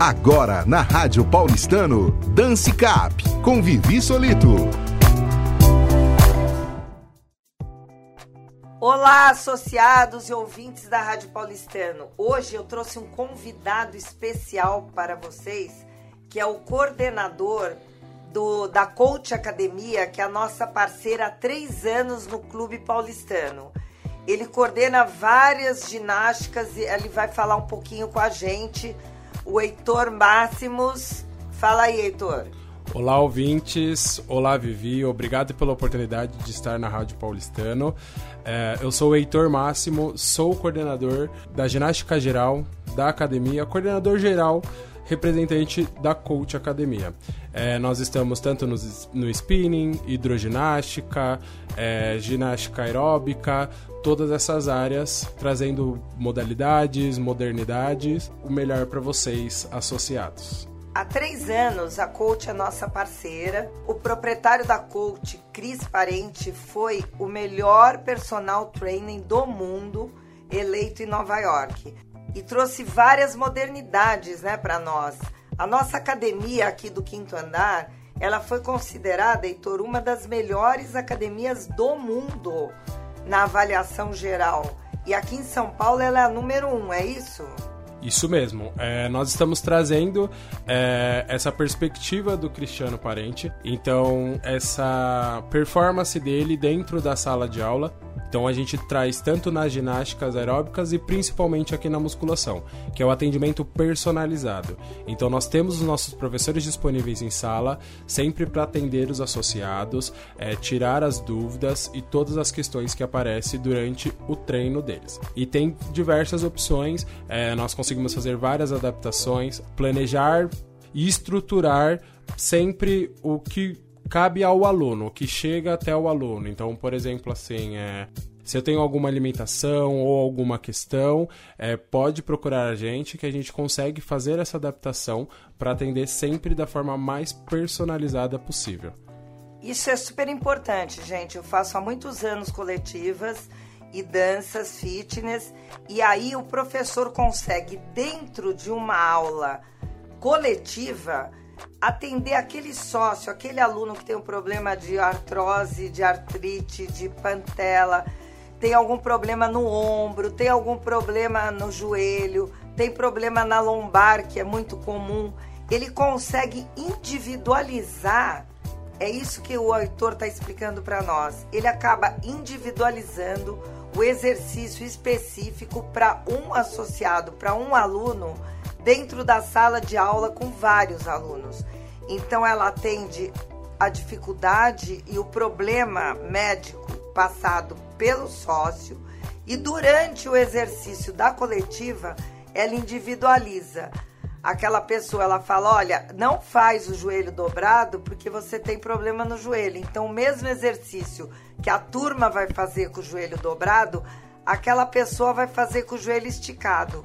Agora na Rádio Paulistano, Dance Cap, com Vivi Solito. Olá, associados e ouvintes da Rádio Paulistano. Hoje eu trouxe um convidado especial para vocês, que é o coordenador do, da Coach Academia, que é a nossa parceira há três anos no Clube Paulistano. Ele coordena várias ginásticas e ele vai falar um pouquinho com a gente. O Heitor Máximos. Fala aí, Heitor. Olá, ouvintes. Olá, Vivi. Obrigado pela oportunidade de estar na Rádio Paulistano. É, eu sou o Heitor Máximo, sou coordenador da Ginástica Geral da Academia, coordenador geral representante da Coach Academia. É, nós estamos tanto no, no spinning, hidroginástica, é, ginástica aeróbica, todas essas áreas, trazendo modalidades, modernidades, o melhor para vocês associados. Há três anos, a Coach é nossa parceira. O proprietário da Coach, Cris Parente, foi o melhor personal training do mundo eleito em Nova York e trouxe várias modernidades, né, para nós. A nossa academia aqui do quinto andar, ela foi considerada, Heitor, uma das melhores academias do mundo na avaliação geral. E aqui em São Paulo ela é a número um, é isso? Isso mesmo. É, nós estamos trazendo é, essa perspectiva do Cristiano Parente. Então, essa performance dele dentro da sala de aula então a gente traz tanto nas ginásticas aeróbicas e principalmente aqui na musculação, que é o atendimento personalizado. Então nós temos os nossos professores disponíveis em sala, sempre para atender os associados, é, tirar as dúvidas e todas as questões que aparecem durante o treino deles. E tem diversas opções, é, nós conseguimos fazer várias adaptações, planejar e estruturar sempre o que cabe ao aluno, que chega até o aluno. Então, por exemplo, assim, é, se eu tenho alguma alimentação ou alguma questão, é, pode procurar a gente que a gente consegue fazer essa adaptação para atender sempre da forma mais personalizada possível. Isso é super importante, gente. Eu faço há muitos anos coletivas e danças fitness e aí o professor consegue dentro de uma aula coletiva atender aquele sócio, aquele aluno que tem um problema de artrose, de artrite, de pantela, tem algum problema no ombro, tem algum problema no joelho, tem problema na lombar, que é muito comum. Ele consegue individualizar. É isso que o autor está explicando para nós. Ele acaba individualizando o exercício específico para um associado, para um aluno dentro da sala de aula com vários alunos. Então ela atende a dificuldade e o problema médico passado pelo sócio e durante o exercício da coletiva ela individualiza. Aquela pessoa ela fala: "Olha, não faz o joelho dobrado porque você tem problema no joelho". Então o mesmo exercício que a turma vai fazer com o joelho dobrado, aquela pessoa vai fazer com o joelho esticado.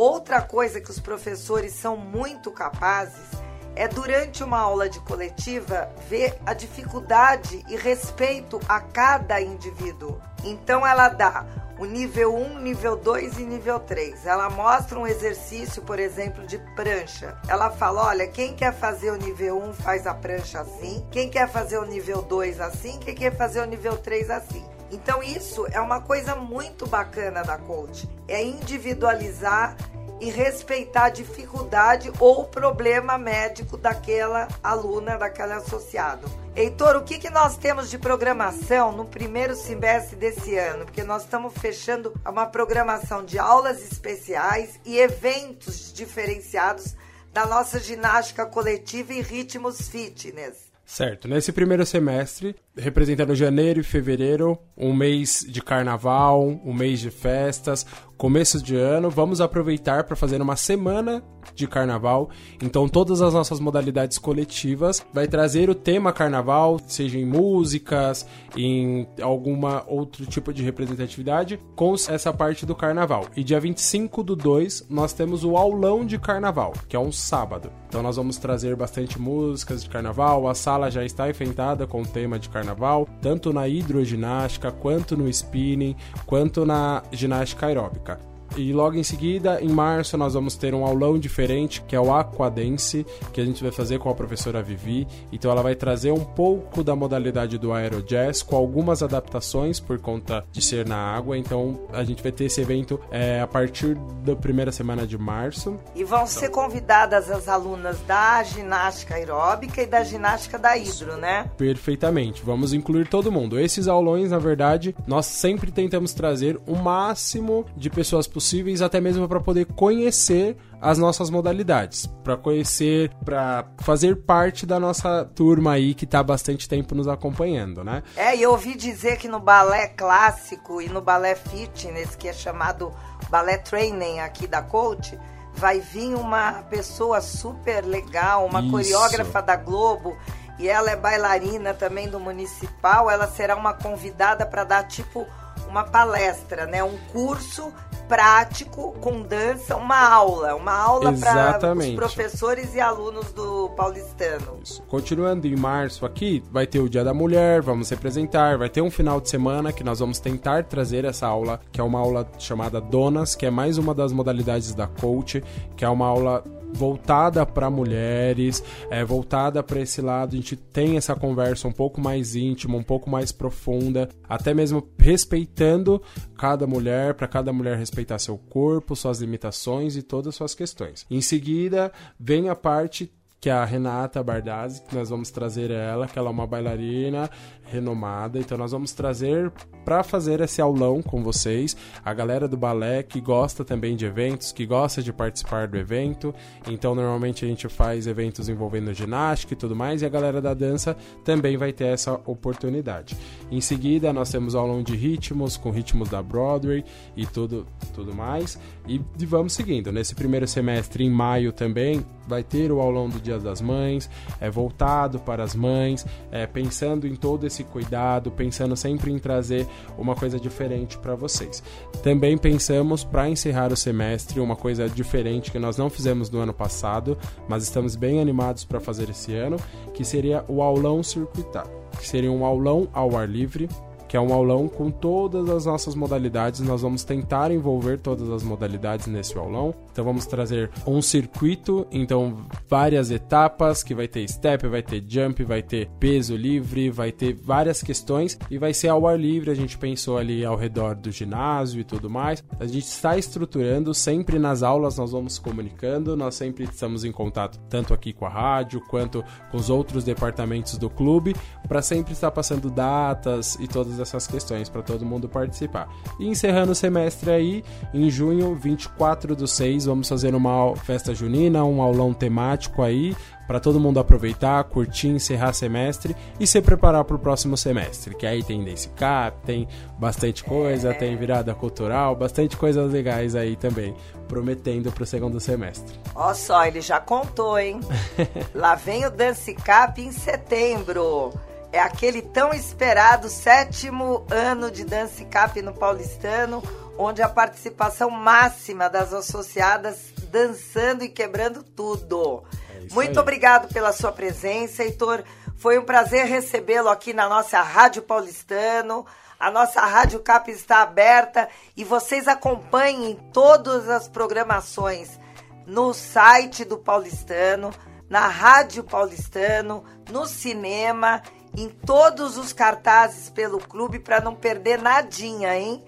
Outra coisa que os professores são muito capazes é durante uma aula de coletiva ver a dificuldade e respeito a cada indivíduo. Então ela dá o nível 1, nível 2 e nível 3. Ela mostra um exercício, por exemplo, de prancha. Ela fala: olha, quem quer fazer o nível 1 faz a prancha assim, quem quer fazer o nível 2 assim, quem quer fazer o nível 3 assim. Então isso é uma coisa muito bacana da coach, é individualizar e respeitar a dificuldade ou problema médico daquela aluna, daquele associado. Heitor, o que, que nós temos de programação no primeiro semestre desse ano? Porque nós estamos fechando uma programação de aulas especiais e eventos diferenciados da nossa ginástica coletiva e ritmos fitness. Certo. Nesse primeiro semestre, representando janeiro e fevereiro, um mês de carnaval, um mês de festas, começo de ano, vamos aproveitar para fazer uma semana de carnaval. Então, todas as nossas modalidades coletivas vai trazer o tema carnaval, seja em músicas, em alguma outro tipo de representatividade, com essa parte do carnaval. E dia 25 do 2, nós temos o aulão de carnaval, que é um sábado. Então, nós vamos trazer bastante músicas de carnaval. A sala já está enfeitada com o tema de carnaval, tanto na hidroginástica, quanto no spinning, quanto na ginástica aeróbica. E logo em seguida, em março, nós vamos ter um aulão diferente, que é o Aquadense, que a gente vai fazer com a professora Vivi. Então ela vai trazer um pouco da modalidade do Aerojazz, com algumas adaptações por conta de ser na água. Então a gente vai ter esse evento é, a partir da primeira semana de março. E vão ser convidadas as alunas da ginástica aeróbica e da ginástica da hidro, né? Perfeitamente. Vamos incluir todo mundo. Esses aulões, na verdade, nós sempre tentamos trazer o máximo de pessoas possíveis, até mesmo para poder conhecer as nossas modalidades, para conhecer, para fazer parte da nossa turma aí que está há bastante tempo nos acompanhando, né? É, e eu ouvi dizer que no balé clássico e no balé fitness, que é chamado balé training aqui da coach, vai vir uma pessoa super legal, uma Isso. coreógrafa da Globo, e ela é bailarina também do municipal, ela será uma convidada para dar tipo uma palestra, né? Um curso prático com dança, uma aula, uma aula para os professores e alunos do paulistano. Isso. Continuando em março aqui, vai ter o Dia da Mulher, vamos representar, vai ter um final de semana que nós vamos tentar trazer essa aula, que é uma aula chamada Donas, que é mais uma das modalidades da coach, que é uma aula voltada para mulheres, é, voltada para esse lado. A gente tem essa conversa um pouco mais íntima, um pouco mais profunda, até mesmo respeitando cada mulher, para cada mulher respeitar seu corpo, suas limitações e todas as suas questões. Em seguida, vem a parte que é a Renata Bardazzi, que nós vamos trazer ela, que ela é uma bailarina renomada. Então nós vamos trazer para fazer esse aulão com vocês a galera do balé que gosta também de eventos, que gosta de participar do evento. Então normalmente a gente faz eventos envolvendo ginástica e tudo mais, e a galera da dança também vai ter essa oportunidade. Em seguida nós temos aulão de ritmos com ritmos da Broadway e tudo tudo mais. E, vamos seguindo. Nesse primeiro semestre em maio também vai ter o aulão do Dia das Mães, é voltado para as mães, é, pensando em todo esse cuidado, pensando sempre em trazer uma coisa diferente para vocês. Também pensamos para encerrar o semestre uma coisa diferente que nós não fizemos no ano passado, mas estamos bem animados para fazer esse ano, que seria o aulão circuitado, que seria um aulão ao ar livre que é um aulão com todas as nossas modalidades. Nós vamos tentar envolver todas as modalidades nesse aulão. Então vamos trazer um circuito, então várias etapas, que vai ter step, vai ter jump, vai ter peso livre, vai ter várias questões e vai ser ao ar livre. A gente pensou ali ao redor do ginásio e tudo mais. A gente está estruturando sempre nas aulas, nós vamos comunicando, nós sempre estamos em contato tanto aqui com a rádio quanto com os outros departamentos do clube para sempre estar passando datas e todas essas questões para todo mundo participar. E encerrando o semestre aí, em junho, 24 do 6, vamos fazer uma festa junina, um aulão temático aí para todo mundo aproveitar, curtir, encerrar semestre e se preparar para o próximo semestre. Que aí tem Dance Cap, tem bastante coisa, é. tem virada cultural, bastante coisas legais aí também, prometendo para o segundo semestre. Ó só, ele já contou, hein? Lá vem o Dance Cap em setembro é aquele tão esperado sétimo ano de Dance Cap no Paulistano, onde a participação máxima das associadas dançando e quebrando tudo. É Muito aí. obrigado pela sua presença, Heitor. Foi um prazer recebê-lo aqui na nossa Rádio Paulistano. A nossa Rádio Cap está aberta e vocês acompanhem todas as programações no site do Paulistano, na Rádio Paulistano, no cinema em todos os cartazes pelo clube para não perder nadinha, hein?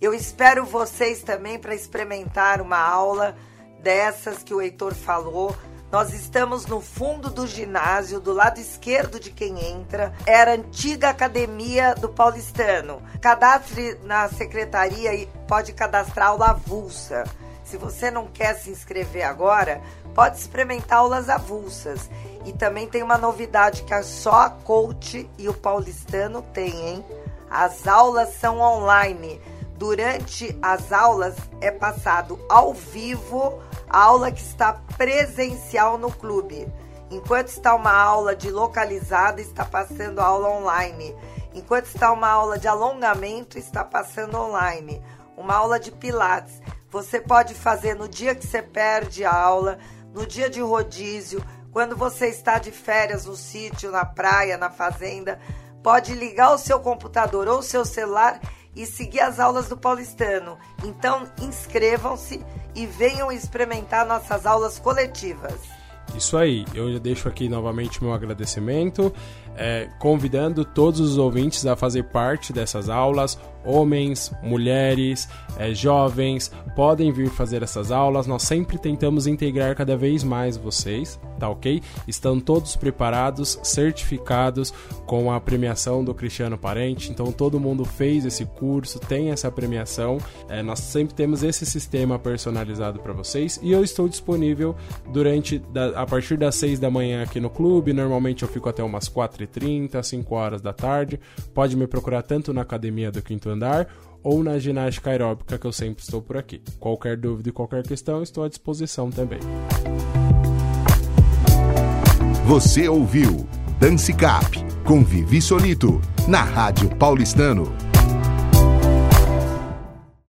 Eu espero vocês também para experimentar uma aula dessas que o Heitor falou. Nós estamos no fundo do ginásio, do lado esquerdo de quem entra. Era a antiga academia do Paulistano. Cadastre na secretaria e pode cadastrar aula avulsa. Se você não quer se inscrever agora, pode experimentar aulas avulsas. E também tem uma novidade que só a Coach e o Paulistano têm, hein? As aulas são online. Durante as aulas é passado ao vivo a aula que está presencial no clube. Enquanto está uma aula de localizada, está passando aula online. Enquanto está uma aula de alongamento, está passando online. Uma aula de pilates. Você pode fazer no dia que você perde a aula, no dia de rodízio, quando você está de férias no sítio, na praia, na fazenda, pode ligar o seu computador ou o seu celular e seguir as aulas do Paulistano. Então, inscrevam-se e venham experimentar nossas aulas coletivas. Isso aí, eu já deixo aqui novamente meu agradecimento, é, convidando todos os ouvintes a fazer parte dessas aulas homens, mulheres, é, jovens, podem vir fazer essas aulas. Nós sempre tentamos integrar cada vez mais vocês, tá ok? Estão todos preparados, certificados com a premiação do Cristiano Parente. Então todo mundo fez esse curso, tem essa premiação. É, nós sempre temos esse sistema personalizado para vocês e eu estou disponível durante da, a partir das 6 da manhã aqui no clube. Normalmente eu fico até umas 4h30, 5 horas da tarde. Pode me procurar tanto na academia do Quinto andar ou na ginástica aeróbica que eu sempre estou por aqui. Qualquer dúvida e qualquer questão, estou à disposição também. Você ouviu Dance Cap com Vivi Solito na Rádio Paulistano.